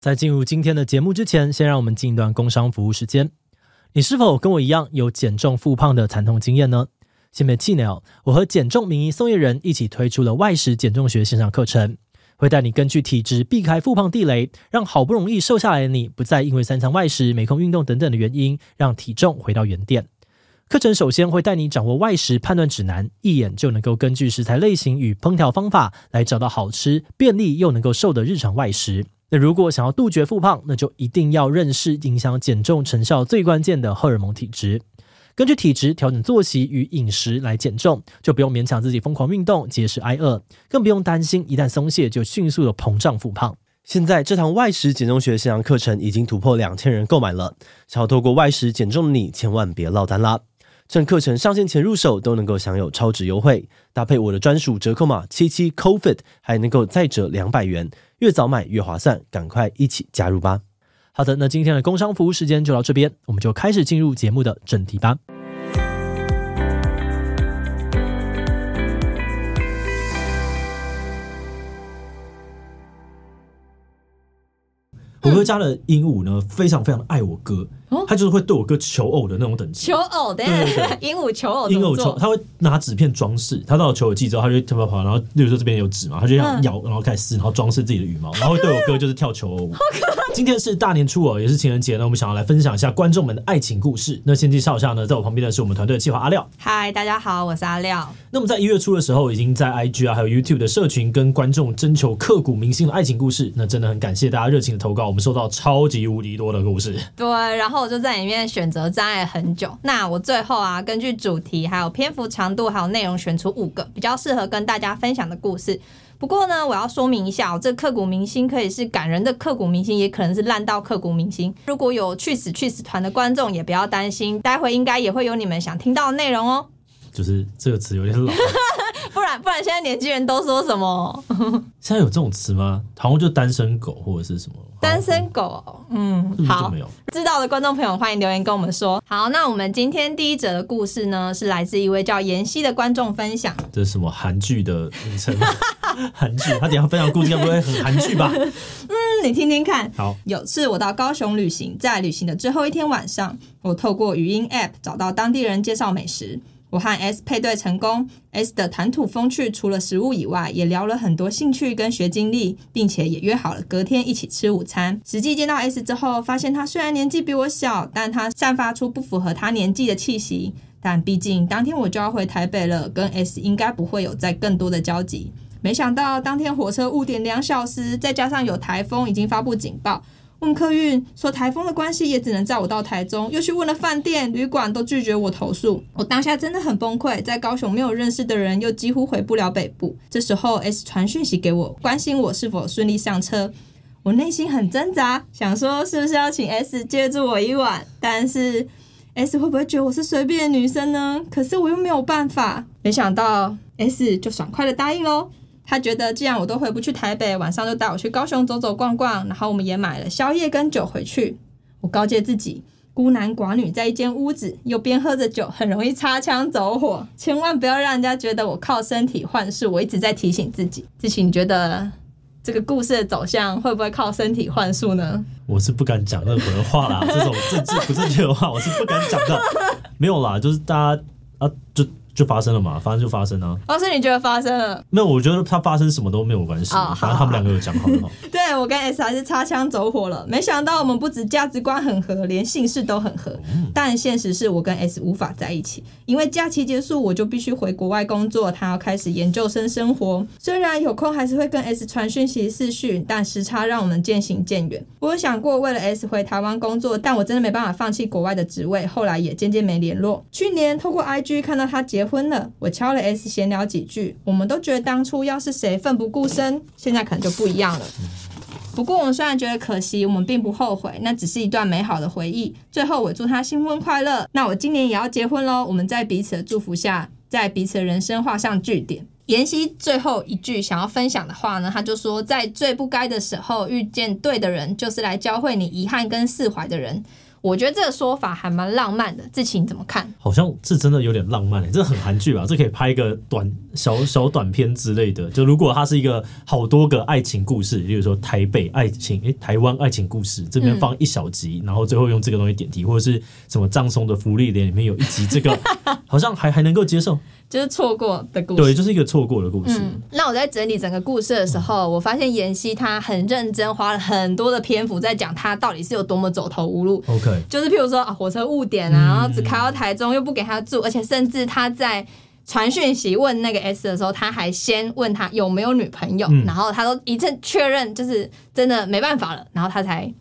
在进入今天的节目之前，先让我们进一段工商服务时间。你是否跟我一样有减重复胖的惨痛经验呢？先别气馁哦，我和减重名医宋晏仁一起推出了外食减重学线上课程，会带你根据体质避开复胖地雷，让好不容易瘦下来的你，不再因为三餐外食、没空运动等等的原因，让体重回到原点。课程首先会带你掌握外食判断指南，一眼就能够根据食材类型与烹调方法来找到好吃、便利又能够瘦的日常外食。那如果想要杜绝复胖，那就一定要认识影响减重成效最关键的荷尔蒙体质。根据体质调整作息与饮食来减重，就不用勉强自己疯狂运动、节食挨饿，更不用担心一旦松懈就迅速的膨胀复胖。现在这堂外食减重学线上课程已经突破两千人购买了，想要透过外食减重的你，千万别落单啦！趁课程上线前入手，都能够享有超值优惠，搭配我的专属折扣码七七 cofit，还能够再折两百元，越早买越划算，赶快一起加入吧！好的，那今天的工商服务时间就到这边，我们就开始进入节目的正题吧。我哥家的鹦鹉呢，非常非常的爱我哥，哦、他就是会对我哥求偶的那种等级。求偶，对对对，鹦鹉求偶，鹦鹉求，他会拿纸片装饰。他到了求偶季之后，他就跳跑跑，然后例如说这边有纸嘛，他就这样咬，然后开始撕，然后装饰自己的羽毛，然后对我哥就是跳求偶舞。今天是大年初二，也是情人节呢，我们想要来分享一下观众们的爱情故事。那先介绍一下呢，在我旁边的是我们团队的计划阿廖。嗨，大家好，我是阿廖。那么在一月初的时候，已经在 IG 啊，还有 YouTube 的社群跟观众征求刻骨铭心的爱情故事。那真的很感谢大家热情的投稿，我们收到超级无敌多的故事。对，然后我就在里面选择障碍很久。那我最后啊，根据主题、还有篇幅长度、还有内容，选出五个比较适合跟大家分享的故事。不过呢，我要说明一下，这刻骨铭心可以是感人的刻骨铭心，也可能是烂到刻骨铭心。如果有去死去死团的观众，也不要担心，待会应该也会有你们想听到的内容哦。就是这个词有点老。不 然不然，现在年轻人都说什么？现在有这种词吗？好像就单身狗或者是什么？单身狗，嗯，好，知道的观众朋友欢迎留言跟我们说。好，那我们今天第一则的故事呢，是来自一位叫妍希的观众分享。这是什么韩剧的名称？韩剧，他等下分享故事应该不会很韩剧吧？嗯，你听听看。好，有次我到高雄旅行，在旅行的最后一天晚上，我透过语音 App 找到当地人介绍美食。我和 S 配对成功，S 的谈吐风趣，除了食物以外，也聊了很多兴趣跟学经历，并且也约好了隔天一起吃午餐。实际见到 S 之后，发现他虽然年纪比我小，但他散发出不符合他年纪的气息。但毕竟当天我就要回台北了，跟 S 应该不会有再更多的交集。没想到当天火车误点两小时，再加上有台风，已经发布警报。问客运说台风的关系也只能载我到台中，又去问了饭店、旅馆都拒绝我投诉。我当下真的很崩溃，在高雄没有认识的人，又几乎回不了北部。这时候 S 传讯息给我，关心我是否顺利上车。我内心很挣扎，想说是不是要请 S 借住我一晚，但是 S 会不会觉得我是随便的女生呢？可是我又没有办法。没想到 S 就爽快的答应喽。他觉得既然我都回不去台北，晚上就带我去高雄走走逛逛，然后我们也买了宵夜跟酒回去。我告诫自己，孤男寡女在一间屋子，又边喝着酒，很容易擦枪走火，千万不要让人家觉得我靠身体幻术。我一直在提醒自己。志祺，你觉得这个故事的走向会不会靠身体幻术呢？我是不敢讲任何的话啦，这种政治不正确的话，我是不敢讲的。没有啦，就是大家啊，就。就发生了嘛，发生就发生啊。哦，是你觉得发生了？没有，我觉得他发生什么都没有关系。哦、反正他们两个有讲好的话。对，我跟 S 还是擦枪走火了。没想到我们不止价值观很合，连姓氏都很合。嗯、但现实是我跟 S 无法在一起，因为假期结束我就必须回国外工作，他要开始研究生生活。虽然有空还是会跟 S 传讯息视讯，但时差让我们渐行渐远。我有想过为了 S 回台湾工作，但我真的没办法放弃国外的职位。后来也渐渐没联络。去年透过 IG 看到他结婚了，我敲。了 S 闲聊几句，我们都觉得当初要是谁奋不顾身，现在可能就不一样了。不过我们虽然觉得可惜，我们并不后悔，那只是一段美好的回忆。最后我祝他新婚快乐。那我今年也要结婚喽，我们在彼此的祝福下，在彼此的人生画上句点。妍希最后一句想要分享的话呢，他就说，在最不该的时候遇见对的人，就是来教会你遗憾跟释怀的人。我觉得这个说法还蛮浪漫的。志祺怎么看？好像是真的有点浪漫诶，这很韩剧吧？这可以拍一个短小小短片之类的。就如果它是一个好多个爱情故事，比如说台北爱情，诶，台湾爱情故事这边放一小集，然后最后用这个东西点题，或者是什么葬送的芙莉莲里面有一集，这个 好像还还能够接受。就是错过的故事，对，就是一个错过的故事。嗯，那我在整理整个故事的时候，我发现妍希她很认真，花了很多的篇幅在讲她到底是有多么走投无路。OK，就是譬如说啊，火车误点啊，然后只开到台中，又不给他住，而且甚至他在传讯息问那个 S 的时候，他还先问他有没有女朋友，然后他都一阵确认，就是真的没办法了，然后他才。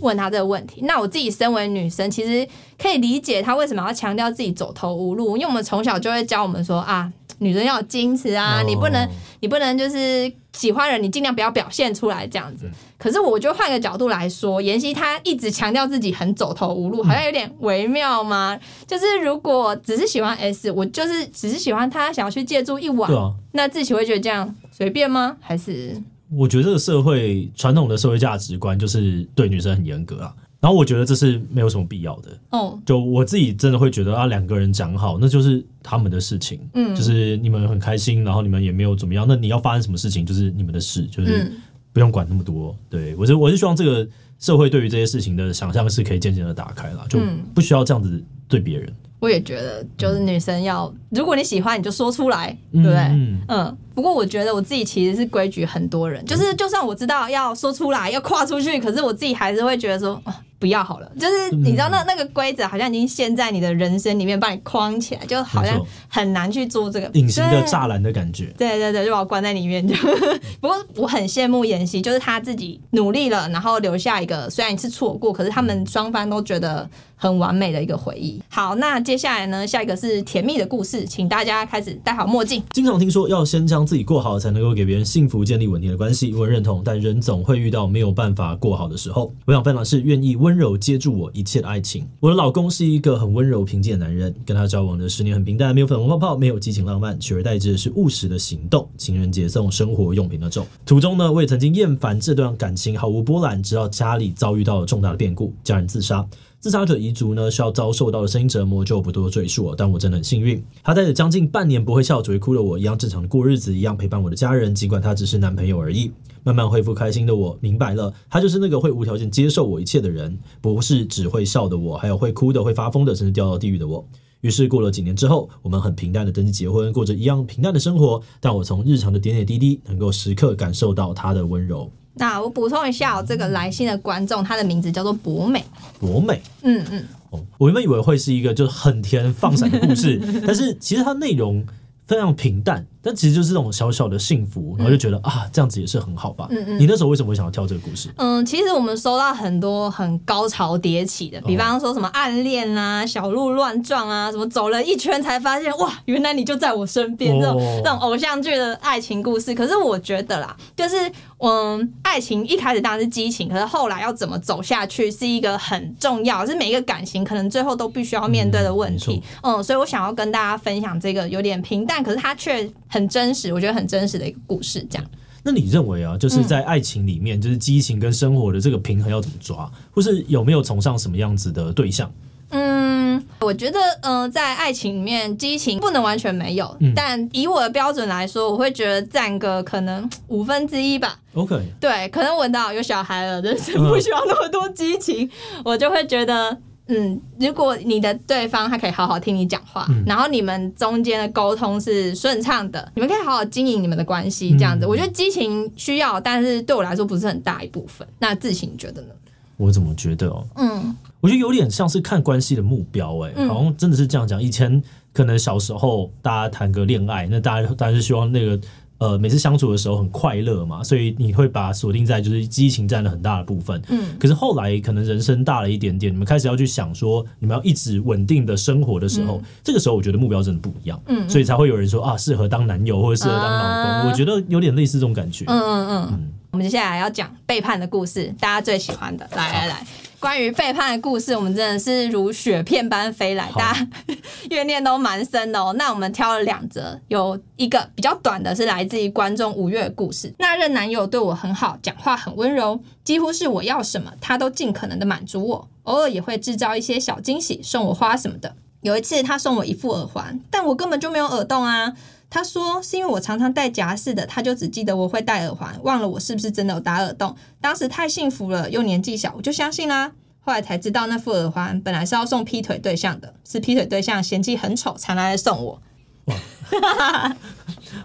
问他这个问题，那我自己身为女生，其实可以理解他为什么要强调自己走投无路，因为我们从小就会教我们说啊，女人要有矜持啊，你不能，你不能就是喜欢人，你尽量不要表现出来这样子。可是我觉得换个角度来说，妍希她一直强调自己很走投无路，好像有点微妙吗？就是如果只是喜欢 S，我就是只是喜欢他，想要去借住一晚，那自己会觉得这样随便吗？还是？我觉得这个社会传统的社会价值观就是对女生很严格啊，然后我觉得这是没有什么必要的。哦，就我自己真的会觉得啊，两个人讲好，那就是他们的事情。嗯，就是你们很开心，然后你们也没有怎么样，那你要发生什么事情就是你们的事，就是不用管那么多。对，我是我是希望这个社会对于这些事情的想象是可以渐渐的打开了，就不需要这样子对别人。我也觉得，就是女生要，如果你喜欢，你就说出来，对不对？嗯。嗯，不过我觉得我自己其实是规矩很多人，就是就算我知道要说出来，要跨出去，可是我自己还是会觉得说。不要好了，就是你知道那那个规则好像已经陷在你的人生里面，把你框起来，就好像很难去做这个隐形的栅栏的感觉。对对对，就把我关在里面。就 不过我很羡慕妍希，就是她自己努力了，然后留下一个虽然一次错过，可是他们双方都觉得很完美的一个回忆。好，那接下来呢，下一个是甜蜜的故事，请大家开始戴好墨镜。经常听说要先将自己过好，才能够给别人幸福，建立稳定的关系。我认同，但人总会遇到没有办法过好的时候。我想分享是愿意温柔接住我一切的爱情。我的老公是一个很温柔平静的男人，跟他交往的十年很平淡，没有粉红泡泡，没有激情浪漫，取而代之的是务实的行动。情人节送生活用品那种。途中呢，我也曾经厌烦这段感情毫无波澜，直到家里遭遇到了重大的变故，家人自杀。自杀者遗族呢，需要遭受到的声音折磨就不多赘述了。但我真的很幸运，他带着将近半年不会笑、只会哭的我，一样正常的过日子，一样陪伴我的家人。尽管他只是男朋友而已。慢慢恢复开心的我，明白了，他就是那个会无条件接受我一切的人，不是只会笑的我，还有会哭的、会发疯的，甚至掉到地狱的我。于是过了几年之后，我们很平淡的登记结婚，过着一样平淡的生活。但我从日常的点点滴滴，能够时刻感受到他的温柔。那我补充一下，这个来信的观众，他的名字叫做博美。博美，嗯嗯，哦，我原本以为会是一个就是很甜放闪的故事，但是其实它内容非常平淡。但其实就是这种小小的幸福，然后就觉得、嗯、啊，这样子也是很好吧。嗯嗯。你那时候为什么会想要跳这个故事？嗯，其实我们收到很多很高潮迭起的，比方说什么暗恋啊、小鹿乱撞啊，什么走了一圈才发现哇，原来你就在我身边，这种、哦、这种偶像剧的爱情故事。可是我觉得啦，就是嗯，爱情一开始当然是激情，可是后来要怎么走下去是一个很重要，是每一个感情可能最后都必须要面对的问题。嗯，嗯，所以我想要跟大家分享这个有点平淡，可是它却。很真实，我觉得很真实的一个故事，这样。那你认为啊，就是在爱情里面，嗯、就是激情跟生活的这个平衡要怎么抓，或是有没有崇尚什么样子的对象？嗯，我觉得，嗯、呃，在爱情里面，激情不能完全没有，嗯、但以我的标准来说，我会觉得占个可能 五分之一吧。OK，对，可能闻到有小孩了，人生不需要那么多激情，嗯、我就会觉得。嗯，如果你的对方他可以好好听你讲话，嗯、然后你们中间的沟通是顺畅的，你们可以好好经营你们的关系，这样子，嗯、我觉得激情需要，但是对我来说不是很大一部分。那自行你觉得呢？我怎么觉得哦？嗯，我觉得有点像是看关系的目标、欸，哎、嗯，好像真的是这样讲。以前可能小时候大家谈个恋爱，那大家当然是希望那个。呃，每次相处的时候很快乐嘛，所以你会把锁定在就是激情占了很大的部分。嗯，可是后来可能人生大了一点点，你们开始要去想说，你们要一直稳定的生活的时候，嗯、这个时候我觉得目标真的不一样。嗯，所以才会有人说啊，适合当男友或者适合当老公。啊、我觉得有点类似这种感觉。嗯嗯嗯。嗯我们接下来要讲背叛的故事，大家最喜欢的，来来来。关于背叛的故事，我们真的是如雪片般飞来，大家 怨念都蛮深的哦。那我们挑了两则，有一个比较短的，是来自于观众五月的故事。那任男友对我很好，讲话很温柔，几乎是我要什么，他都尽可能的满足我，偶尔也会制造一些小惊喜，送我花什么的。有一次，他送我一副耳环，但我根本就没有耳洞啊。他说是因为我常常戴夹式的，他就只记得我会戴耳环，忘了我是不是真的有打耳洞。当时太幸福了，又年纪小，我就相信啦。后来才知道那副耳环本来是要送劈腿对象的，是劈腿对象嫌弃很丑才拿来送我。哇，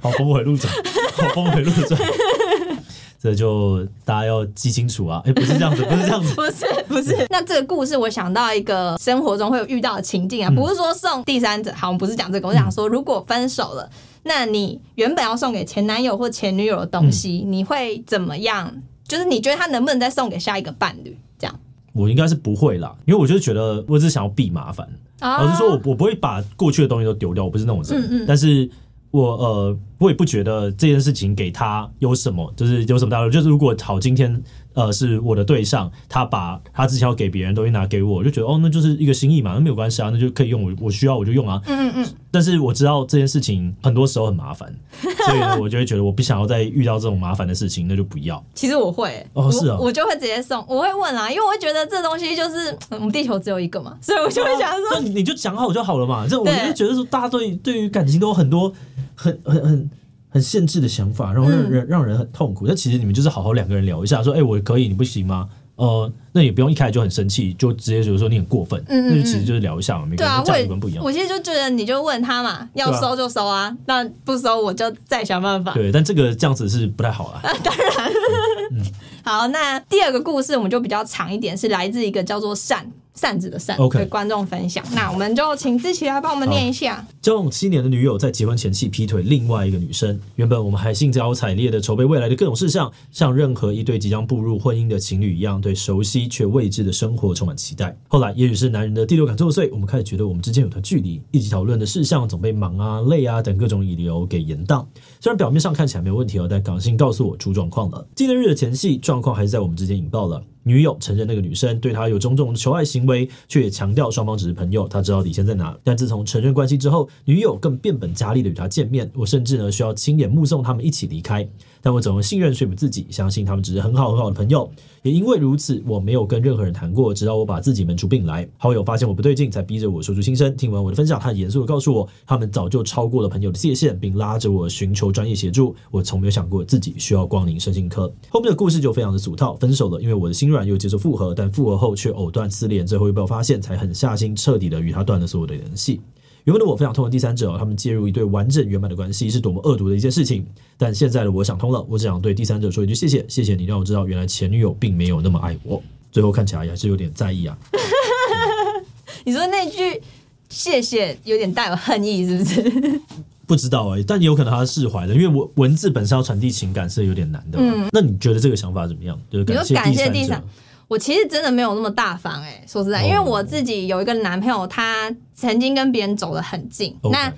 好峰回路转，好峰回路转。这就大家要记清楚啊！哎，不是这样子，不是这样子，不是不是。那这个故事我想到一个生活中会有遇到的情境啊，不是说送第三者。好，我们不是讲这个，我想说，如果分手了，那你原本要送给前男友或前女友的东西，你会怎么样？就是你觉得他能不能再送给下一个伴侣？这样，我应该是不会啦，因为我就觉得我只是想要避麻烦，我是说我我不会把过去的东西都丢掉，我不是那种人，嗯嗯，但是。我呃，我也不觉得这件事情给他有什么，就是有什么大用。就是如果好，今天。呃，是我的对象，他把他之前要给别人东西拿给我，我就觉得哦，那就是一个心意嘛，那没有关系啊，那就可以用我，我需要我就用啊。嗯嗯。但是我知道这件事情很多时候很麻烦，所以呢，我就会觉得我不想要再遇到这种麻烦的事情，那就不要。其实我会哦，是啊，我就会直接送，我会问啦，因为我会觉得这东西就是我们地球只有一个嘛，所以我就会想说，那你就讲好就好了嘛。这我就觉得说，大家对对于感情都有很多很很很。很限制的想法，然后让人让人很痛苦。但其实你们就是好好两个人聊一下，说：“哎，我可以，你不行吗？”呃，那也不用一开始就很生气，就直接觉得说你很过分。嗯那就其实就是聊一下嘛，每个人价值观不一样。我其实就觉得你就问他嘛，要收就收啊，那不收我就再想办法。对，但这个这样子是不太好啊。当然，好，那第二个故事我们就比较长一点，是来自一个叫做善。扇子的扇，okay. 对观众分享。那我们就请志奇来帮我们念一下。交往七年的女友在结婚前夕劈腿另外一个女生。原本我们还兴高采烈的筹备未来的各种事项，像任何一对即将步入婚姻的情侣一样，对熟悉却未知的生活充满期待。后来，也许是男人的第六感作祟，我们开始觉得我们之间有段距离，一起讨论的事项总被忙啊、累啊等各种理由给延宕。虽然表面上看起来没有问题哦，但港性告诉我出状况了。纪念日的前夕，状况还是在我们之间引爆了。女友承认那个女生对他有种种求爱行为，却也强调双方只是朋友，他知道底线在哪。但自从承认关系之后，女友更变本加厉的与他见面，我甚至呢需要亲眼目送他们一起离开。但我总是信任说服自己，相信他们只是很好很好的朋友。也因为如此，我没有跟任何人谈过，直到我把自己闷出病来。好友发现我不对劲，才逼着我说出心声。听完我的分享，他严肃地告诉我，他们早就超过了朋友的界限，并拉着我寻求专业协助。我从没有想过自己需要光临身心科。后面的故事就非常的俗套，分手了，因为我的心软又接受复合，但复合后却藕断丝连，最后又被我发现，才狠下心彻底的与他断了所有的联系。原本的我非常痛恨第三者，他们介入一对完整圆满的关系是多么恶毒的一件事情。但现在的我想通了，我只想对第三者说一句谢谢，谢谢你让我知道原来前女友并没有那么爱我。最后看起来还是有点在意啊。你说那句谢谢有点带有恨意，是不是？不知道哎、欸，但也有可能他是释怀了，因为文文字本身要传递情感是有点难的。嗯，那你觉得这个想法怎么样？就是感谢第三者。我其实真的没有那么大方哎、欸，说实在，因为我自己有一个男朋友，他曾经跟别人走得很近，okay. 那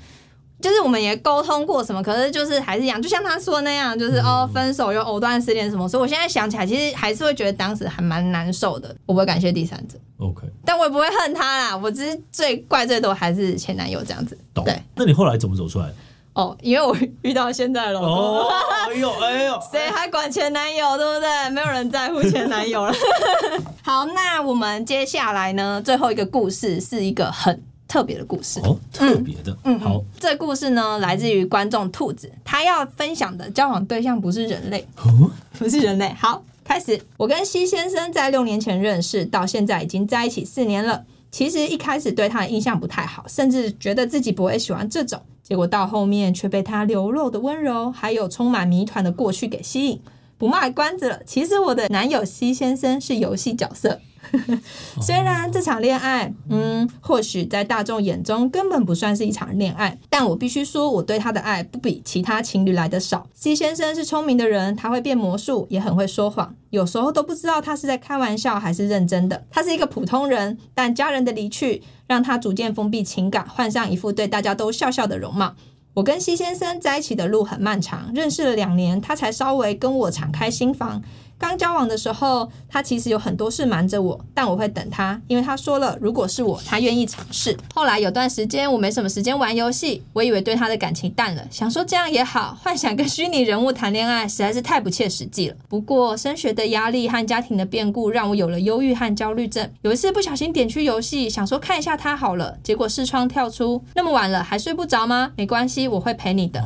就是我们也沟通过什么，可是就是还是一样，就像他说的那样，就是、嗯、哦，分手又藕断丝连什么，所以我现在想起来，其实还是会觉得当时还蛮难受的。我不会感谢第三者，OK，但我也不会恨他啦。我只是最怪最多还是前男友这样子。对，那你后来怎么走出来？哦，因为我遇到现在了。哦，哎呦，哎呦，谁还管前男友，对不对？没有人在乎前男友了。好，那我们接下来呢？最后一个故事是一个很特别的故事哦，特别的。嗯，嗯好，这故事呢，来自于观众兔子，他要分享的交往对象不是人类，哦，不是人类。好，开始。我跟西先生在六年前认识，到现在已经在一起四年了。其实一开始对他的印象不太好，甚至觉得自己不会喜欢这种。结果到后面却被他流露的温柔，还有充满谜团的过去给吸引。不卖关子了，其实我的男友西先生是游戏角色。虽然这场恋爱，嗯，或许在大众眼中根本不算是一场恋爱，但我必须说，我对他的爱不比其他情侣来得少。西先生是聪明的人，他会变魔术，也很会说谎，有时候都不知道他是在开玩笑还是认真的。他是一个普通人，但家人的离去让他逐渐封闭情感，换上一副对大家都笑笑的容貌。我跟西先生在一起的路很漫长，认识了两年，他才稍微跟我敞开心房。刚交往的时候，他其实有很多事瞒着我，但我会等他，因为他说了，如果是我，他愿意尝试。后来有段时间我没什么时间玩游戏，我以为对他的感情淡了，想说这样也好，幻想跟虚拟人物谈恋爱实在是太不切实际了。不过升学的压力和家庭的变故让我有了忧郁和焦虑症。有一次不小心点去游戏，想说看一下他好了，结果视窗跳出，那么晚了还睡不着吗？没关系，我会陪你的。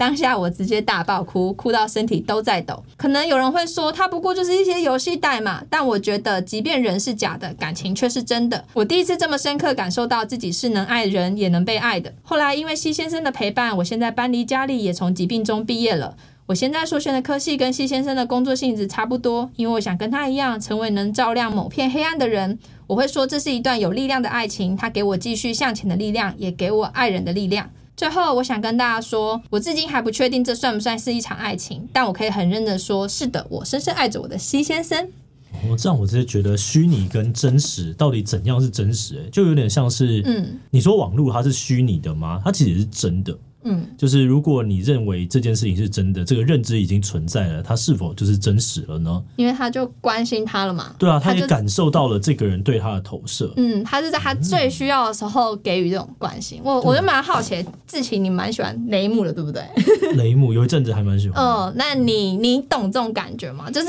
当下我直接大爆哭，哭到身体都在抖。可能有人会说，他不过就是一些游戏代码，但我觉得，即便人是假的，感情却是真的。我第一次这么深刻感受到自己是能爱人，也能被爱的。后来因为西先生的陪伴，我现在搬离家里，也从疾病中毕业了。我现在所选的科系跟西先生的工作性质差不多，因为我想跟他一样，成为能照亮某片黑暗的人。我会说，这是一段有力量的爱情，他给我继续向前的力量，也给我爱人的力量。最后，我想跟大家说，我至今还不确定这算不算是一场爱情，但我可以很认真的说，是的，我深深爱着我的西先生。我、哦、这样，我直接觉得虚拟跟真实到底怎样是真实？哎，就有点像是，嗯，你说网络它是虚拟的吗？它其实是真的。嗯，就是如果你认为这件事情是真的，这个认知已经存在了，他是否就是真实了呢？因为他就关心他了嘛。对啊，他也感受到了这个人对他的投射。嗯，他是在他最需要的时候给予这种关心。我我就蛮好奇，志奇你蛮喜欢雷姆的，对不对？雷姆有一阵子还蛮喜欢。哦，那你你懂这种感觉吗？就是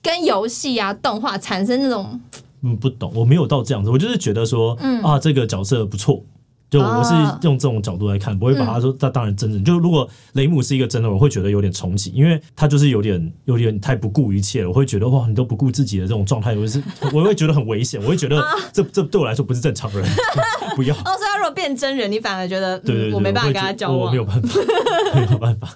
跟游戏啊、动画产生那种……嗯，不懂，我没有到这样子，我就是觉得说，嗯啊，这个角色不错。就我是用这种角度来看，不会把他说他当然真人。就如果雷姆是一个真的，我会觉得有点重启，因为他就是有点有点太不顾一切了。我会觉得哇，你都不顾自己的这种状态，我是我会觉得很危险。我会觉得这这对我来说不是正常人，不要。哦，所以他如果变真人，你反而觉得对对对，我没办法跟他交往，我没有办法，没有办法。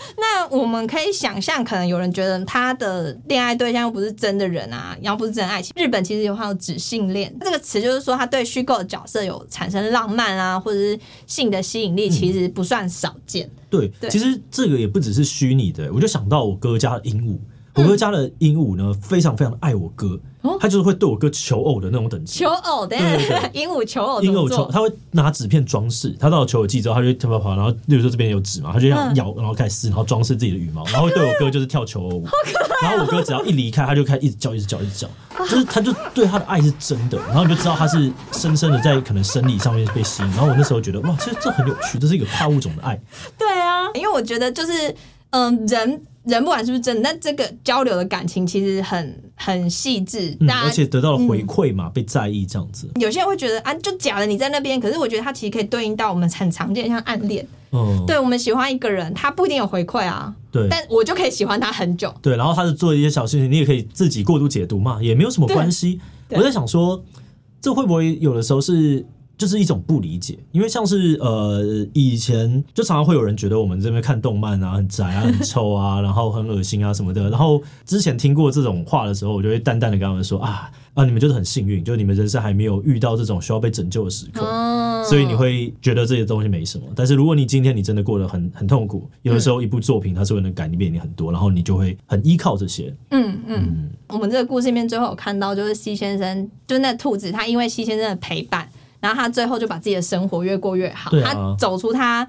那我们可以想象，可能有人觉得他的恋爱对象又不是真的人啊，然后不是真爱情。日本其实有还有纸性恋这个词，就是说他对虚构的角色有产生浪漫啊，或者是性的吸引力，其实不算少见。嗯、对，对，其实这个也不只是虚拟的，我就想到我哥家的鹦鹉。我哥家的鹦鹉呢，非常非常的爱我哥，他就是会对我哥求偶的那种等级。求偶，的对对，鹦鹉求偶，鹦鹉求，他会拿纸片装饰。他到了求偶季之后，他就跳跑跑，然后例如说这边有纸嘛，他就这样咬，然后开始撕，然后装饰自己的羽毛，然后会对我哥就是跳求偶舞。然后我哥只要一离开，他就开始一直叫，一直叫，一直叫，就是他就对他的爱是真的。然后你就知道他是深深的在可能生理上面被吸引。然后我那时候觉得哇，其实这很有趣，这是一个跨物种的爱。对啊，因为我觉得就是嗯人。人不管是不是真的，那这个交流的感情其实很很细致，嗯，而且得到了回馈嘛，嗯，被在意这样子。有些人会觉得啊，就假的你在那边，可是我觉得它其实可以对应到我们很常见的像暗恋。嗯，对，我们喜欢一个人，他不一定有回馈啊，对，但我就可以喜欢他很久。对，然后他是做一些小事情，你也可以自己过度解读嘛，也没有什么关系。我在想说，这会不会有的时候是？就是一种不理解，因为像是呃以前就常常会有人觉得我们这边看动漫啊很宅啊很臭啊，然后很恶心啊什么的。然后之前听过这种话的时候，我就会淡淡的跟他们说啊啊你们就是很幸运，就是你们人生还没有遇到这种需要被拯救的时刻，所以你会觉得这些东西没什么。但是如果你今天你真的过得很很痛苦，有的时候一部作品它是会能改变你很多，然后你就会很依靠这些。嗯嗯，我们这个故事里面最后有看到就是西先生，就是那兔子，他因为西先生的陪伴。然后他最后就把自己的生活越过越好，啊、他走出他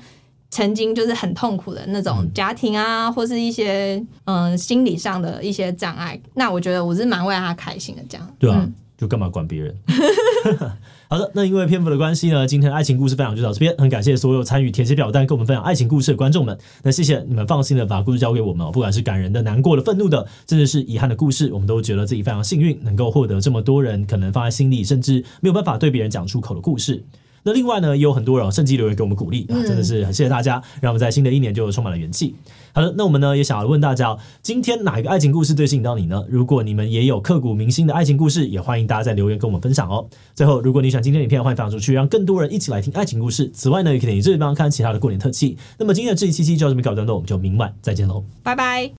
曾经就是很痛苦的那种家庭啊，嗯、或是一些嗯、呃、心理上的一些障碍。那我觉得我是蛮为他开心的，这样。对啊，嗯、就干嘛管别人？好的，那因为篇幅的关系呢，今天的爱情故事分享就到这边。很感谢所有参与填写表单跟我们分享爱情故事的观众们。那谢谢你们放心的把故事交给我们哦，不管是感人的、难过的、愤怒的，甚至是遗憾的故事，我们都觉得自己非常幸运，能够获得这么多人可能放在心里，甚至没有办法对别人讲出口的故事。那另外呢，也有很多人趁机留言给我们鼓励啊，真的是很谢谢大家，让我们在新的一年就充满了元气。好的，那我们呢也想要问大家，今天哪一个爱情故事最吸引到你呢？如果你们也有刻骨铭心的爱情故事，也欢迎大家在留言跟我们分享哦。最后，如果你喜欢今天的影片，欢迎分享出去，让更多人一起来听爱情故事。此外呢，也可以点击这地方看其他的过年特辑。那么今天的这一期期就要这么告一段落，我们就明晚再见喽，拜拜。